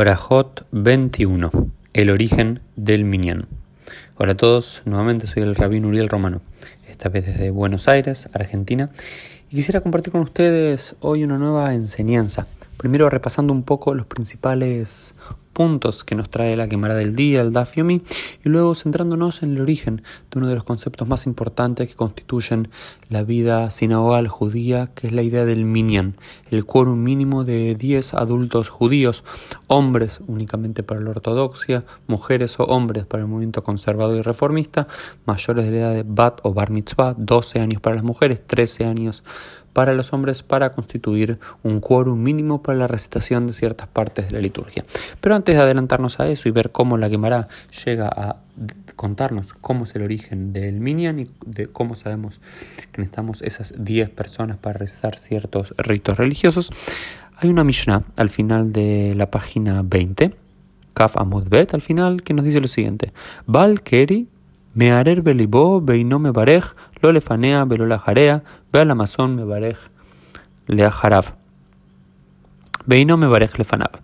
Brajot 21. El origen del Minyan. Hola a todos, nuevamente soy el rabino Uriel Romano, esta vez desde Buenos Aires, Argentina, y quisiera compartir con ustedes hoy una nueva enseñanza. Primero repasando un poco los principales puntos que nos trae la quemara del día, el Daf Yomi, y luego centrándonos en el origen de uno de los conceptos más importantes que constituyen la vida sinagogal judía, que es la idea del minyan, el quórum mínimo de 10 adultos judíos, hombres únicamente para la ortodoxia, mujeres o hombres para el movimiento conservador y reformista, mayores de la edad de Bat o Bar Mitzvah, 12 años para las mujeres, 13 años para los hombres para constituir un quórum mínimo para la recitación de ciertas partes de la liturgia. Pero antes de adelantarnos a eso y ver cómo la Gemara llega a contarnos cómo es el origen del Minyan y de cómo sabemos que necesitamos esas 10 personas para recitar ciertos ritos religiosos, hay una Mishnah al final de la página 20, Kaf Amud Bet al final, que nos dice lo siguiente: Bal Keri Mearer belibo beino me barej, lo lefanea, velo la jarea, ve al amazon me barej le ajarav. Beino me barej lefanab.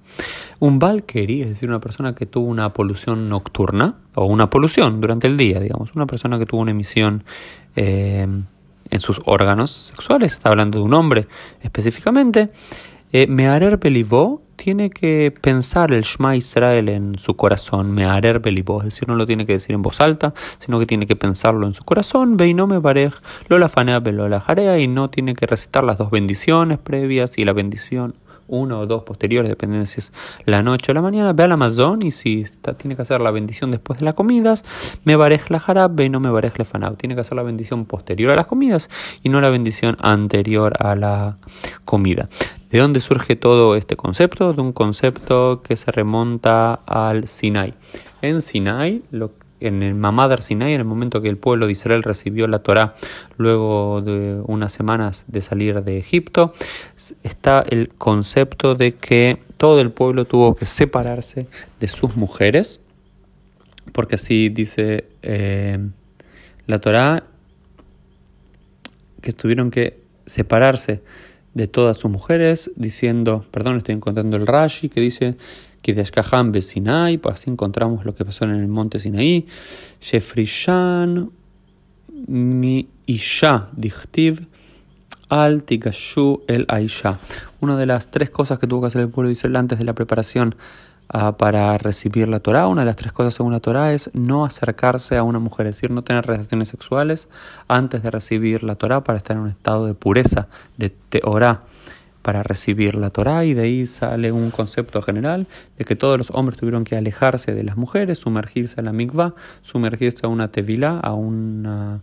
Un balkeri, es decir, una persona que tuvo una polución nocturna, o una polución durante el día, digamos, una persona que tuvo una emisión eh, en sus órganos sexuales, está hablando de un hombre específicamente, eh, Mearer Belivó tiene que pensar el Shema Israel en su corazón, Mearer Belivó, es decir, no lo tiene que decir en voz alta, sino que tiene que pensarlo en su corazón, me Barej, Lola Fanea Belola Jarea, y no tiene que recitar las dos bendiciones previas y la bendición uno o dos posteriores, dependiendo si es la noche o la mañana, ve al Amazon y si tiene que hacer la bendición después de las comidas, me barej la jarab, ve no me barej la fanab. Tiene que hacer la bendición posterior a las comidas y no la bendición anterior a la comida. ¿De dónde surge todo este concepto? De un concepto que se remonta al Sinai. En Sinai, lo en el Mamadar Sinai, en el momento que el pueblo de Israel recibió la Torá luego de unas semanas de salir de Egipto, está el concepto de que todo el pueblo tuvo que separarse de sus mujeres, porque así dice eh, la Torá, que tuvieron que separarse de todas sus mujeres, diciendo, perdón, estoy encontrando el Rashi, que dice que de Ashkahan Sinai, pues así encontramos lo que pasó en el monte Sinaí, Shefrishan mi Isha dichtiv al tigashu el Aisha. Una de las tres cosas que tuvo que hacer el pueblo de Israel antes de la preparación uh, para recibir la Torah, una de las tres cosas según la Torah es no acercarse a una mujer, es decir, no tener relaciones sexuales antes de recibir la Torah para estar en un estado de pureza, de teorá para recibir la Torá y de ahí sale un concepto general de que todos los hombres tuvieron que alejarse de las mujeres, sumergirse en la mikvah, sumergirse a una tevilá, a una,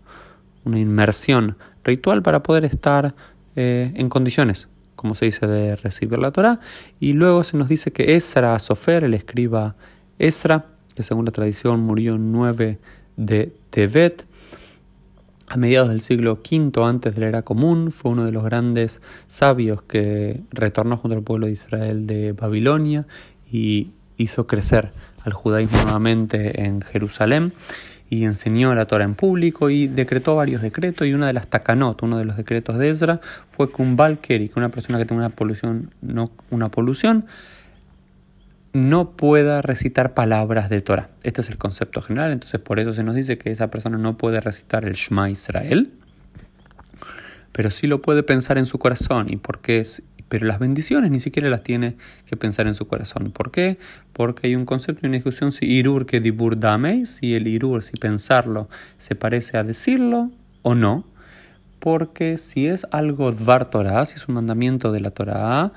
inmersión ritual para poder estar eh, en condiciones, como se dice, de recibir la Torá. Y luego se nos dice que Esra Sofer, el escriba Esra, que según la tradición murió en 9 de Tevet, a mediados del siglo V antes de la era común, fue uno de los grandes sabios que retornó junto al pueblo de Israel de Babilonia y hizo crecer al judaísmo nuevamente en Jerusalén y enseñó la Torah en público y decretó varios decretos y una de las takanot, uno de los decretos de Ezra, fue que un Balkeri, que una persona que tenga una polución, no, una polución no pueda recitar palabras de Torah. Este es el concepto general, entonces por eso se nos dice que esa persona no puede recitar el Shema Israel, pero sí lo puede pensar en su corazón. ¿Y por qué? Pero las bendiciones ni siquiera las tiene que pensar en su corazón. ¿Por qué? Porque hay un concepto y una discusión si irur que dibur dame, si el irur, si pensarlo, se parece a decirlo o no. Porque si es algo dvar Torah, si es un mandamiento de la Torah,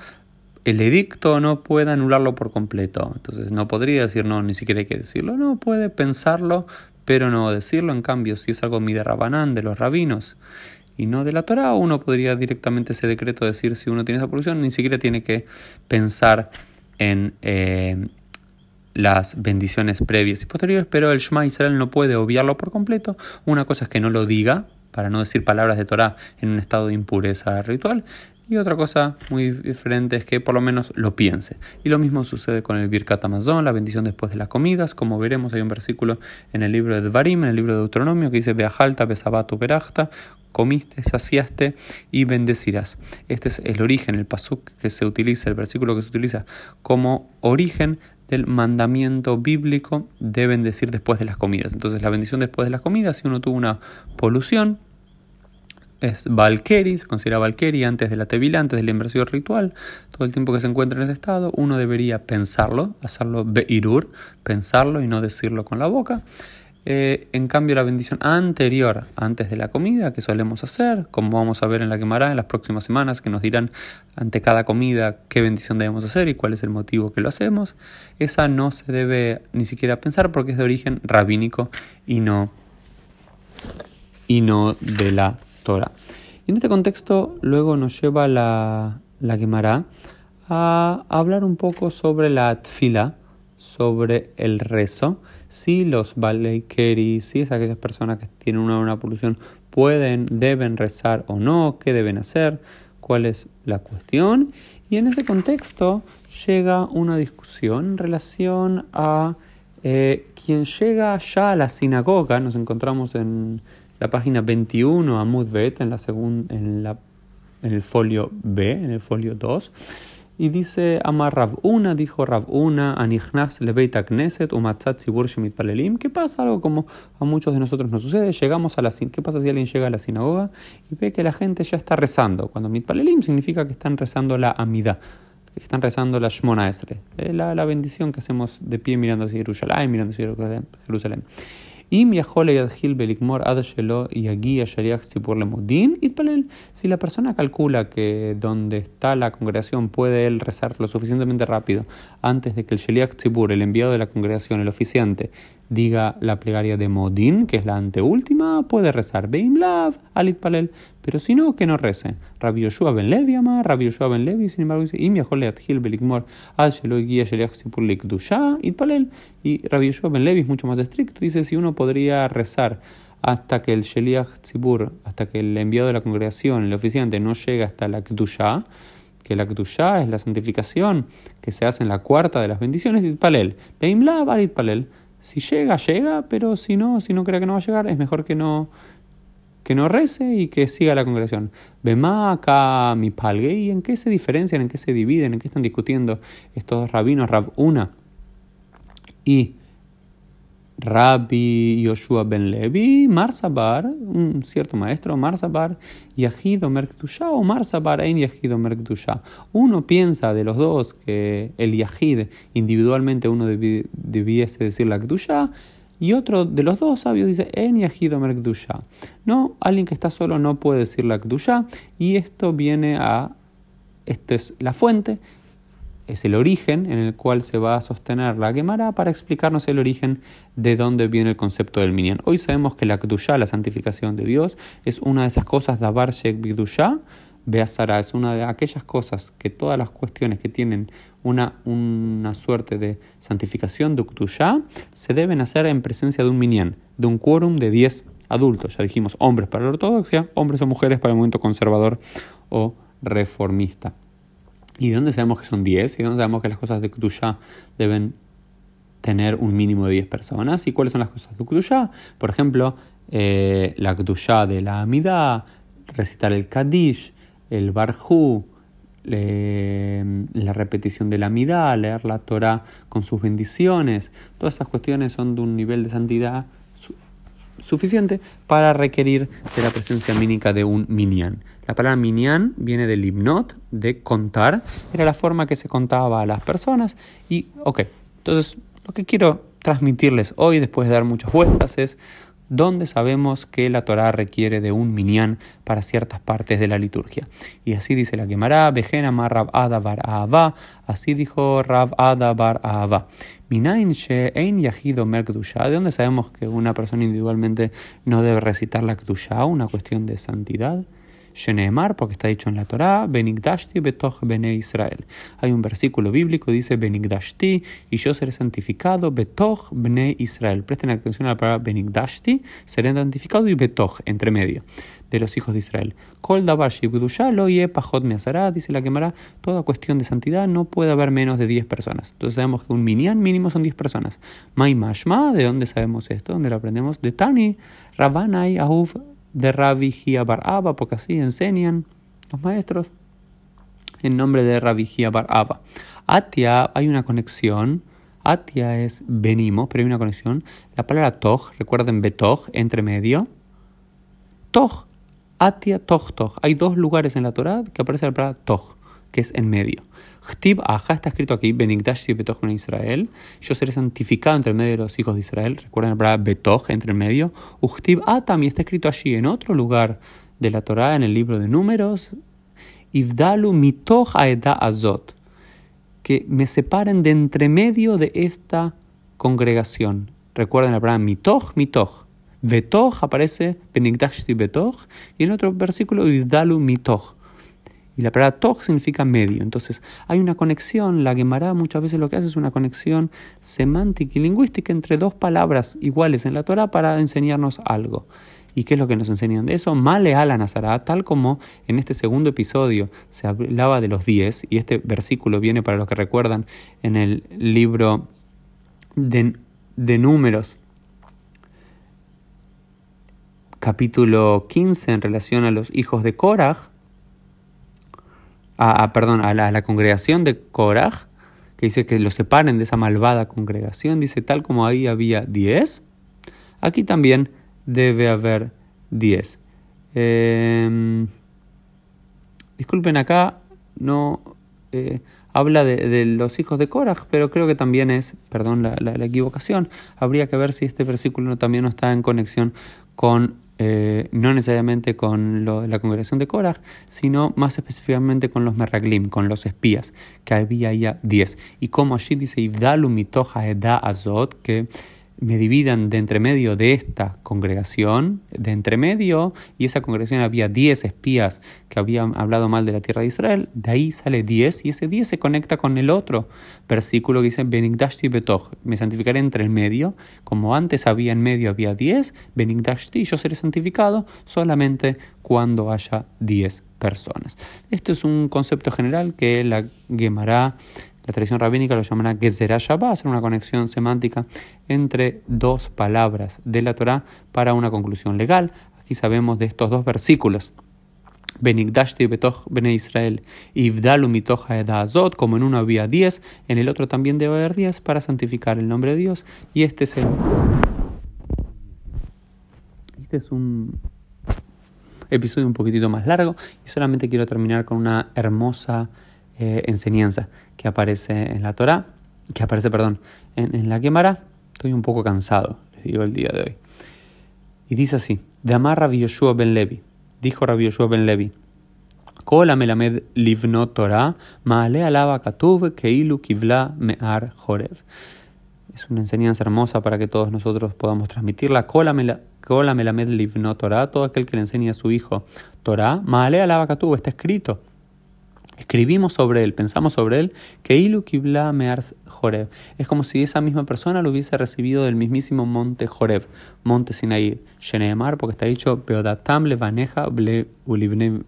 el edicto no puede anularlo por completo. Entonces no podría decir no, ni siquiera hay que decirlo. No, puede pensarlo, pero no decirlo. En cambio, si es algo rabanán de los rabinos y no de la Torah, uno podría directamente ese decreto decir si uno tiene esa polución, ni siquiera tiene que pensar en eh, las bendiciones previas y posteriores, pero el Shema Israel no puede obviarlo por completo. Una cosa es que no lo diga, para no decir palabras de Torah en un estado de impureza ritual, Y otra cosa muy diferente es que por lo menos lo piense. Y lo mismo sucede con el Birkat Amazon, la bendición después de las comidas. Como veremos, hay un versículo en el libro de Dvarim, en el libro de Deuteronomio, que dice: Beajalta, Besabato, Berachta, comiste, saciaste y bendecirás. Este es el origen, el pasuk que se utiliza, el versículo que se utiliza como origen del mandamiento bíblico de bendecir después de las comidas. Entonces la bendición después de las comidas, si uno tuvo una polución, es Valkeri, se considera Valkeri antes de la tevila, antes del inversión ritual, todo el tiempo que se encuentra en ese estado, uno debería pensarlo, hacerlo beirur, pensarlo y no decirlo con la boca. Eh, en cambio, la bendición anterior, antes de la comida, que solemos hacer, como vamos a ver en la quemará en las próximas semanas, que nos dirán ante cada comida qué bendición debemos hacer y cuál es el motivo que lo hacemos, esa no se debe ni siquiera pensar porque es de origen rabínico y no, y no de la Torah. en este contexto, luego nos lleva la, la quemará a hablar un poco sobre la tfila, sobre el rezo si los Baleikeri, si es aquellas personas que tienen una, una polución, pueden, deben rezar o no, qué deben hacer, cuál es la cuestión. Y en ese contexto llega una discusión en relación a eh, quien llega ya a la sinagoga, nos encontramos en la página 21, Amud Bet, en, la en, en el folio B, en el folio 2. Y dice Amar Una, dijo Una, Anichnas Lebeita Knesset, Umatzat Sibur Palelim. ¿Qué pasa? Algo como a muchos de nosotros nos sucede. Llegamos a la ¿Qué pasa si alguien llega a la sinagoga y ve que la gente ya está rezando? Cuando Mitpalelim significa que están rezando la Amida, que están rezando la Shmona Esre, eh, la, la bendición que hacemos de pie mirando hacia Jerusalén, mirando hacia Jerusalén. Si la persona calcula que donde está la congregación puede él rezar lo suficientemente rápido antes de que el Sheliach Tzibur, el enviado de la congregación, el oficiante, diga la plegaria de Modin, que es la anteúltima, puede rezar Beimlav, Alit Palel, pero si no, que no rece. Rabbi Yoshua ben Levi ama, Rabbi ben Levi, sin embargo, dice. Y Rabbi Yoshua ben Levi es mucho más estricto, dice, si uno podría rezar hasta que el Sheliach Tzibur, hasta que el enviado de la congregación, el oficiante, no llega hasta la Kdusha, que la Kdusha es la santificación que se hace en la cuarta de las bendiciones. Beimlav, Palel. Si llega, llega, pero si no, si no cree que no va a llegar, es mejor que no, que no rece y que siga la congregación. Mi palgue, ¿y en qué se diferencian, en qué se dividen, en qué están discutiendo estos rabinos, Rab Una y Rabbi Yoshua ben Levi, Marsabar, un cierto maestro, Marsabar, Yahid Omer o Marsabar en Yahid Omer Uno piensa de los dos que el Yahid individualmente uno debiese decir la Kdusha, y otro de los dos sabios dice en Yahid Omer No, alguien que está solo no puede decir la Kdusha, y esto viene a, esto es la fuente es el origen en el cual se va a sostener la Gemara para explicarnos el origen de dónde viene el concepto del minyan. Hoy sabemos que la Kdusha, la santificación de Dios, es una de esas cosas, Dabar Shek Bidusha, Beazara, es una de aquellas cosas que todas las cuestiones que tienen una, una suerte de santificación de se deben hacer en presencia de un minyan, de un quórum de 10 adultos. Ya dijimos hombres para la ortodoxia, hombres o mujeres para el movimiento conservador o reformista. ¿Y de dónde sabemos que son 10? ¿Y de dónde sabemos que las cosas de Kdusha deben tener un mínimo de 10 personas? ¿Y cuáles son las cosas de Kdusha? Por ejemplo, eh, la Kdusha de la Amida, recitar el Kadish, el Barhu, la repetición de la Amida, leer la Torah con sus bendiciones. Todas esas cuestiones son de un nivel de santidad suficiente para requerir de la presencia mínica de un minyan. La palabra minyan viene del himnot, de contar, era la forma que se contaba a las personas y, ok, entonces lo que quiero transmitirles hoy, después de dar muchas vueltas, es donde sabemos que la Torah requiere de un minyan para ciertas partes de la liturgia. Y así dice la Gemara, Bejena Rab Adabar Ahava, así dijo Rab Adabar Ahava. Minain She'ein Yahido Mer ¿De dónde sabemos que una persona individualmente no debe recitar la Kdusha, una cuestión de santidad? Sheneemar, porque está dicho en la Torá, Benigdashti betoch bene Israel. Hay un versículo bíblico, dice Benigdashti, y yo seré santificado betoch bene Israel. Presten atención a la palabra Benigdashti, seré santificado y betoch, entre medio de los hijos de Israel. Kol davar lo ye dice la quemará, toda cuestión de santidad no puede haber menos de 10 personas. Entonces sabemos que un minyan mínimo son 10 personas. Mai mashma, ¿de dónde sabemos esto? ¿Dónde lo aprendemos? De Tani, Rabanai, Ahuf, de Rabbi Bar Abba, porque así enseñan los maestros en nombre de Rabbi Bar Abba. Atia, hay una conexión. Atia es venimos, pero hay una conexión. La palabra toj, recuerden betoj, entre medio. Toj Atia Toj Toj. Hay dos lugares en la Torah que aparece la palabra Toj, que es en medio. Chtib Aja está escrito aquí, Benigdash Betoj en Israel. Yo seré santificado entre medio de los hijos de Israel. Recuerden la palabra Betoj entre el medio. Uchtib Atam y está escrito allí en otro lugar de la Torah, en el libro de Números. Ivdalu Mitoch Aeda Azot. Que me separen de entre medio de esta congregación. Recuerden la palabra Mitoch, Mitoch. Betoch aparece Benigdashti Betoch y en otro versículo Ivdalu Mitoch. Y la palabra toch significa medio. Entonces, hay una conexión. La Gemara muchas veces lo que hace es una conexión semántica y lingüística entre dos palabras iguales en la Torah para enseñarnos algo. ¿Y qué es lo que nos enseñan de eso? Male la Nazará, tal como en este segundo episodio se hablaba de los diez, y este versículo viene para los que recuerdan en el libro de, de Números, capítulo 15 en relación a los hijos de Korah, a, perdón, a la, congregación de Korah, que dice que los separen de esa malvada congregación, dice tal como ahí había 10, aquí también debe haber 10. Em, disculpen, acá no eh, habla de, los hijos de Korah, pero creo que también es, perdón la, la, equivocación, habría que ver si este versículo también no está en conexión con eh, no necesariamente con la congregación de Korah, sino más específicamente con los Meraglim, con los espías, que había ya 10. Y como allí dice Ibdalu mitoja eda azot, que me dividan de entre medio de esta congregación, de entre medio, y esa congregación había 10 espías que habían hablado mal de la tierra de Israel, de ahí sale 10 y ese 10 se conecta con el otro versículo que dice Benigdashti Betoch, me santificaré entre el medio, como antes había en medio había 10, Benigdashti, yo seré santificado solamente cuando haya 10 personas. Esto es un concepto general que la Gemara la tradición rabínica lo llamará Gezerah Shabbat, hacer una conexión semántica entre dos palabras de la Torah para una conclusión legal. Aquí sabemos de estos dos versículos. Benigdashti betoch bene Israel, Ivdalu mitoch azot, como en uno había diez, en el otro también debe haber diez para santificar el nombre de Dios. Y este es. Este es un episodio un poquitito más largo y solamente quiero terminar con una hermosa eh, enseñanza que aparece en la Torah, que aparece, perdón, en, la Gemara. Estoy un poco cansado, les digo el día de hoy. Y dice así, de Amar Rabbi Yoshua ben Levi, dijo Rabbi Yoshua ben Levi, Kola melamed livno Torah, maale alaba katuv keilu kivla me'ar jorev. Es una enseñanza hermosa para que todos nosotros podamos transmitirla. Kola melamed livno Torah, todo aquel que le enseña a su hijo Torah, maale alaba katuv, está escrito escribimos sobre él, pensamos sobre él, que Ilu Kibla Mears Joreb. Es como si esa misma persona lo hubiese recibido del mismísimo monte Joreb, monte Sinaí, Sheneemar, porque está dicho, Beodatam le vaneja,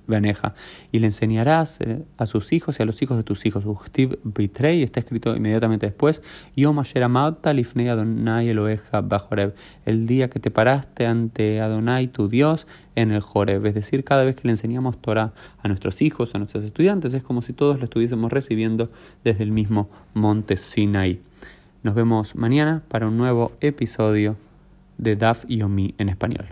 vaneja. Y le enseñarás eh, a sus hijos y a los hijos de tus hijos. Ustib Bitrei, está escrito inmediatamente después, Yom Asheramata lifnei Adonai Eloheja Bajoreb. El día que te paraste ante Adonai, tu Dios, en el Joreb. Es decir, cada vez que le enseñamos Torah a nuestros hijos, a nuestros estudiantes, es como si todos lo estuviésemos recibiendo desde el mismo monte Sinai. Nos vemos mañana para un nuevo episodio de DAF y OMI en español.